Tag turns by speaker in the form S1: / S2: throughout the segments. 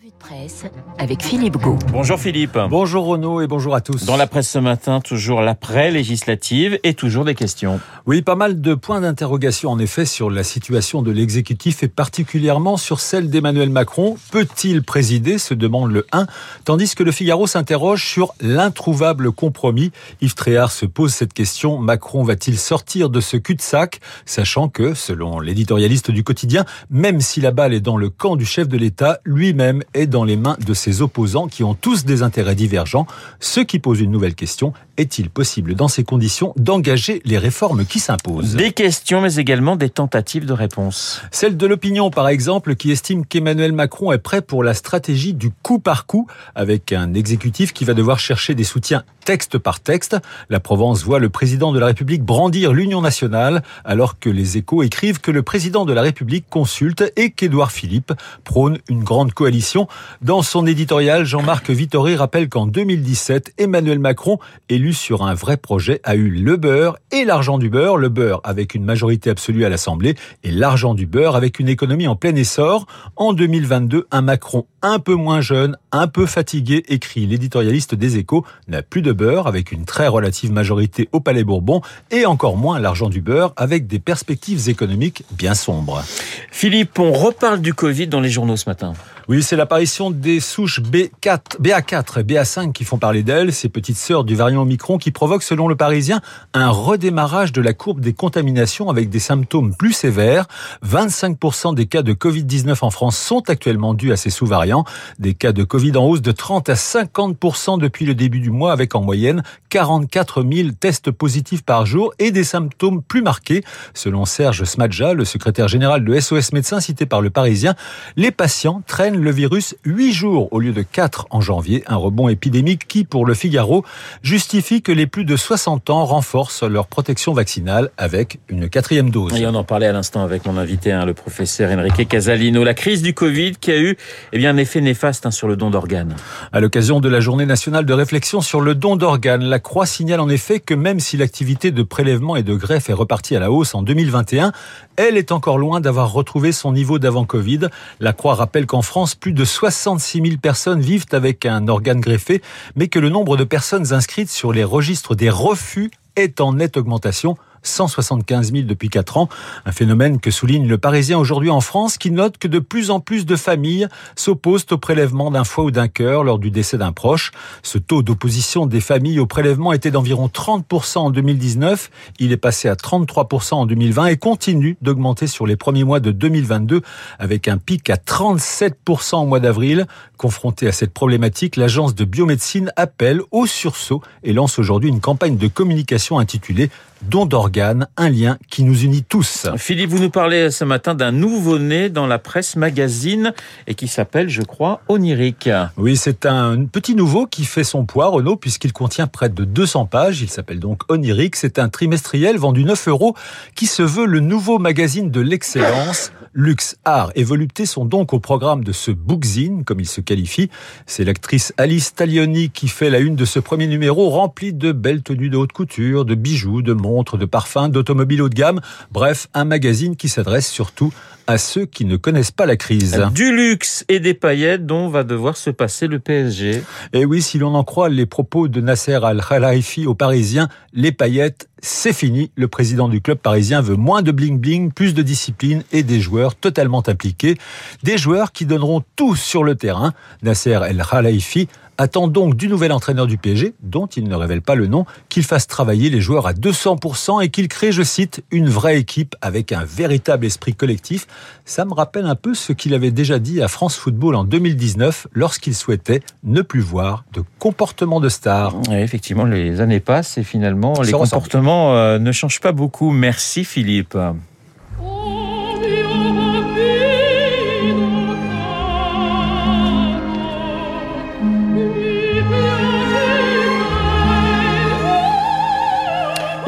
S1: Revue de presse avec Philippe Gau.
S2: Bonjour Philippe.
S3: Bonjour Renaud et bonjour à tous.
S2: Dans la presse ce matin, toujours l'après-législative et toujours des questions.
S3: Oui, pas mal de points d'interrogation en effet sur la situation de l'exécutif et particulièrement sur celle d'Emmanuel Macron. Peut-il présider se demande le 1, tandis que le Figaro s'interroge sur l'introuvable compromis? Yves Tréhard se pose cette question, Macron va-t-il sortir de ce cul-de-sac, sachant que, selon l'éditorialiste du quotidien, même si la balle est dans le camp du chef de l'État, lui-même est dans les mains de ses opposants qui ont tous des intérêts divergents, ce qui pose une nouvelle question. Est-il possible, dans ces conditions, d'engager les réformes qui s'imposent
S2: Des questions, mais également des tentatives de réponse.
S3: Celle de l'opinion, par exemple, qui estime qu'Emmanuel Macron est prêt pour la stratégie du coup par coup, avec un exécutif qui va devoir chercher des soutiens texte par texte. La Provence voit le président de la République brandir l'Union nationale, alors que les échos écrivent que le président de la République consulte et qu'Édouard Philippe prône une grande coalition. Dans son éditorial, Jean-Marc Vittori rappelle qu'en 2017, Emmanuel Macron, élu sur un vrai projet, a eu le beurre et l'argent du beurre. Le beurre avec une majorité absolue à l'Assemblée et l'argent du beurre avec une économie en plein essor. En 2022, un Macron un peu moins jeune, un peu fatigué, écrit l'éditorialiste des échos, n'a plus de beurre avec une très relative majorité au Palais Bourbon et encore moins l'argent du beurre avec des perspectives économiques bien sombres.
S2: Philippe, on reparle du Covid dans les journaux ce matin.
S3: Oui, c'est l'apparition des souches B4, BA4 et BA5 qui font parler d'elles, ces petites sœurs du variant Omicron qui provoquent, selon le Parisien, un redémarrage de la courbe des contaminations avec des symptômes plus sévères. 25% des cas de Covid-19 en France sont actuellement dus à ces sous-variants. Des cas de Covid en hausse de 30 à 50% depuis le début du mois avec en moyenne 44 000 tests positifs par jour et des symptômes plus marqués. Selon Serge Smadja, le secrétaire général de SOS Médecins cité par le Parisien, les patients traînent le virus 8 jours au lieu de 4 en janvier, un rebond épidémique qui, pour le Figaro, justifie que les plus de 60 ans renforcent leur protection vaccinale avec une quatrième dose.
S2: Et on en parlait à l'instant avec mon invité, hein, le professeur Enrique Casalino. La crise du Covid qui a eu eh bien, un effet néfaste hein, sur le don d'organes.
S3: À l'occasion de la journée nationale de réflexion sur le don d'organes, la Croix signale en effet que même si l'activité de prélèvement et de greffe est repartie à la hausse en 2021, elle est encore loin d'avoir retrouvé son niveau d'avant Covid. La Croix rappelle qu'en France, plus de 66 000 personnes vivent avec un organe greffé, mais que le nombre de personnes inscrites sur les registres des refus est en nette augmentation 175 000 depuis 4 ans. Un phénomène que souligne le Parisien aujourd'hui en France qui note que de plus en plus de familles s'opposent au prélèvement d'un foie ou d'un cœur lors du décès d'un proche. Ce taux d'opposition des familles au prélèvement était d'environ 30% en 2019. Il est passé à 33% en 2020 et continue d'augmenter sur les premiers mois de 2022 avec un pic à 37% au mois d'avril. Confronté à cette problématique, l'agence de biomédecine appelle au sursaut et lance aujourd'hui une campagne de communication intitulée don d'organes, un lien qui nous unit tous.
S2: Philippe, vous nous parlez ce matin d'un nouveau-né dans la presse magazine et qui s'appelle, je crois, Onirique.
S3: Oui, c'est un petit nouveau qui fait son poids, Renaud, puisqu'il contient près de 200 pages. Il s'appelle donc Onirique. C'est un trimestriel vendu 9 euros qui se veut le nouveau magazine de l'excellence. Luxe, art et volupté sont donc au programme de ce bookzine, comme il se qualifie. C'est l'actrice Alice Taglioni qui fait la une de ce premier numéro rempli de belles tenues de haute couture, de bijoux, de montres, de parfums, d'automobiles haut de gamme. Bref, un magazine qui s'adresse surtout à ceux qui ne connaissent pas la crise.
S2: Du luxe et des paillettes dont va devoir se passer le PSG.
S3: Et oui, si l'on en croit les propos de Nasser Al-Khelaifi aux Parisiens, les paillettes, c'est fini. Le président du club parisien veut moins de bling-bling, plus de discipline et des joueurs totalement impliqués. Des joueurs qui donneront tout sur le terrain. Nasser El-Khelaifi attend donc du nouvel entraîneur du PSG, dont il ne révèle pas le nom, qu'il fasse travailler les joueurs à 200% et qu'il crée, je cite, une vraie équipe avec un véritable esprit collectif. Ça me rappelle un peu ce qu'il avait déjà dit à France Football en 2019 lorsqu'il souhaitait ne plus voir de comportement de star.
S2: effectivement, les années passent et finalement, les comportements euh, ne changent pas beaucoup. Merci Philippe.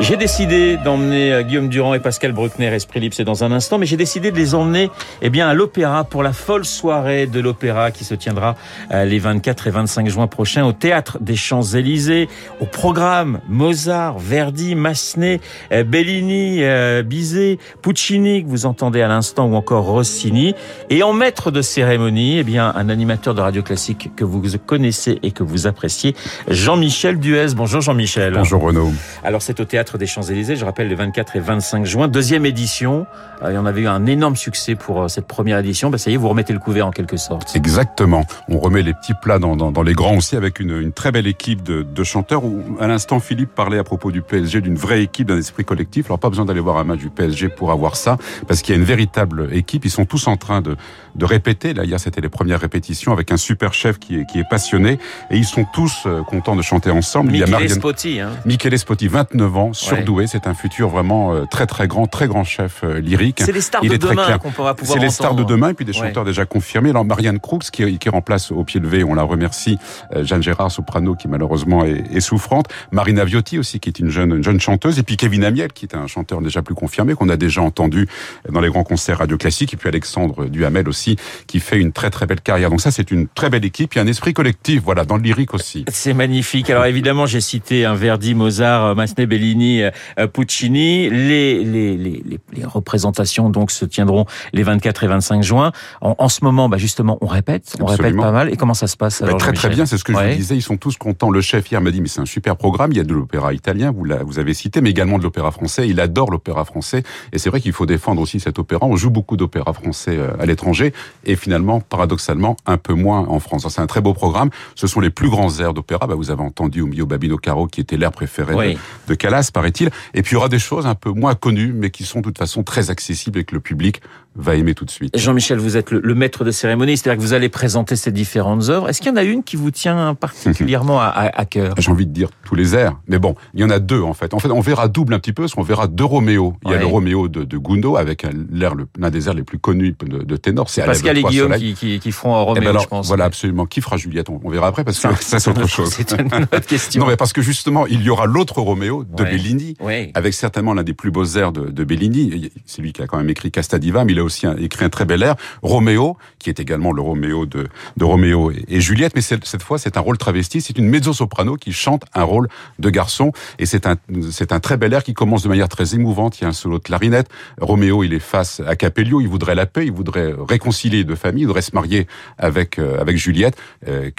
S2: J'ai décidé d'emmener euh, Guillaume Durand et Pascal Bruckner, Esprit Libre, c'est dans un instant, mais j'ai décidé de les emmener eh bien, à l'Opéra pour la folle soirée de l'Opéra qui se tiendra euh, les 24 et 25 juin prochains au Théâtre des Champs-Élysées. Au programme, Mozart, Verdi, Massenet, euh, Bellini, Bizet, Puccini, que vous entendez à l'instant, ou encore Rossini. Et en maître de cérémonie, eh bien, un animateur de radio classique que vous connaissez et que vous appréciez, Jean-Michel Duez. Bonjour Jean-Michel.
S4: Bonjour Renaud.
S2: Alors c'est au Théâtre des Champs-Élysées, je rappelle, les 24 et 25 juin. Deuxième édition. Il y en avait eu un énorme succès pour euh, cette première édition. Ben, ça y est, vous remettez le couvert en quelque sorte.
S4: Exactement. On remet les petits plats dans, dans, dans les grands aussi avec une, une très belle équipe de, de chanteurs. Où, à l'instant, Philippe parlait à propos du PSG, d'une vraie équipe, d'un esprit collectif. Alors pas besoin d'aller voir un match du PSG pour avoir ça, parce qu'il y a une véritable équipe. Ils sont tous en train de, de répéter. Là, hier, c'était les premières répétitions avec un super chef qui est, qui est passionné. Et ils sont tous euh, contents de chanter ensemble.
S2: Michele il y a Marianne... Spotti. Hein.
S4: Michele Spotti, 29 ans, surdoué. Ouais. C'est un futur vraiment très très grand, très grand chef lyrique.
S2: C'est les stars il de demain qu'on pourra pouvoir
S4: C'est les stars de demain et puis des ouais. chanteurs déjà confirmés. Alors Marianne Crooks qui, qui, remplace au pied levé, on la remercie. Euh, Jeanne Gérard, soprano, qui malheureusement est, est, souffrante. Marina Viotti aussi, qui est une jeune, une jeune chanteuse. Et puis Kevin Amiel, qui est un chanteur déjà plus confirmé, qu'on a déjà entendu dans les grands concerts radio classiques. Et puis Alexandre Duhamel aussi, qui fait une très très belle carrière. Donc ça, c'est une très belle équipe. Il y a un esprit collectif, voilà, dans le lyrique aussi.
S2: C'est magnifique. Alors évidemment, j'ai cité un Verdi, Mozart, Massenet, Bellini, euh, Puccini. Les, les, les, les représentations donc se tiendront les 24 et 25 juin. En, en ce moment, bah justement, on répète, on Absolument. répète pas mal. Et comment ça se passe
S4: bah,
S2: alors,
S4: Très très bien, c'est ce que ouais. je vous disais. Ils sont tous contents. Le chef hier m'a dit, mais c'est un super programme. Il y a de l'opéra italien, vous, vous avez cité, mais également de l'opéra français. Il adore l'opéra français. Et c'est vrai qu'il faut défendre aussi cet opéra. On joue beaucoup d'opéra français euh, à l'étranger. Et finalement, paradoxalement, un peu moins en France. C'est un très beau programme. Ce sont les plus grands airs d'opéra. Bah, vous avez entendu Mio Babino Caro, qui était l'air préféré oui. de, de Callas, paraît-il. Et puis il y aura des choses un peu moins connues, mais qui sont de toute façon très accessibles et que le public va aimer tout de suite.
S2: Jean-Michel, vous êtes le, le, maître de cérémonie, c'est-à-dire que vous allez présenter ces différentes œuvres. Est-ce qu'il y en a une qui vous tient particulièrement à, à, à cœur?
S4: J'ai envie de dire tous les airs, mais bon, il y en a deux en fait. En fait, on verra double un petit peu, parce qu'on verra deux Roméo. Il y a le Roméo de, de Gounod avec l'un des airs les plus connus de, de ténor.
S2: C'est Pascal et Guillaume qui, qui, qui, feront un Roméo,
S4: eh ben alors,
S2: je pense.
S4: Voilà, absolument. Qui fera Juliette? On, on, verra après, parce que ça, ça c'est autre chose.
S2: C'est une autre question.
S4: non, mais parce que justement, il y aura l'autre Roméo de ouais. Bellini, ouais. avec certainement l'un des plus beaux airs de, de Bellini. C'est lui qui a quand même écrit Castadiva, mais il a aussi écrit un très bel air. Roméo, qui est également le Roméo de, de Roméo et, et Juliette, mais cette fois, c'est un rôle travesti. C'est une mezzo-soprano qui chante un rôle de garçon. Et c'est un, c'est un très bel air qui commence de manière très émouvante. Il y a un solo de clarinette. Roméo, il est face à Capello. Il voudrait la paix. Il voudrait réconcilier deux familles. Il voudrait se marier avec, euh, avec Juliette. Euh,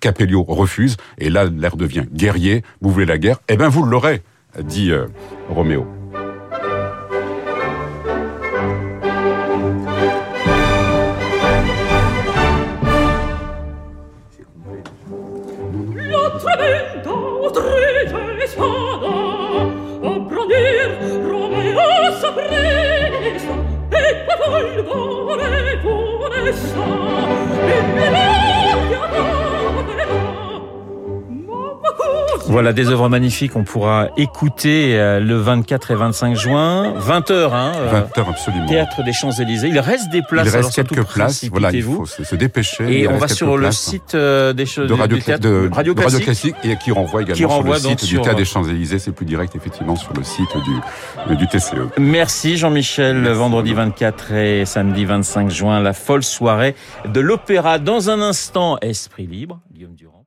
S4: Capello refuse. Et là, l'air devient guerrier. Vous voulez la guerre? Eh ben, vous l'aurez, dit euh, Roméo.
S2: früh Voilà des œuvres magnifiques. On pourra écouter euh, le 24 et 25 juin, 20 h hein,
S4: 20 heures absolument.
S2: Théâtre des Champs Élysées. Il reste des places.
S4: Il reste
S2: alors,
S4: quelques places. Voilà, il faut se dépêcher.
S2: Et on va sur le site euh, des
S4: de Radio, du théâtre, de, Radio, de Radio Classique et qui renvoie également qui renvoie sur le site du Théâtre des Champs Élysées. C'est plus direct effectivement sur le site du du TCE.
S2: Merci Jean-Michel. Vendredi 24 et samedi 25 juin, la folle soirée de l'Opéra. Dans un instant, Esprit libre. Guillaume Durand.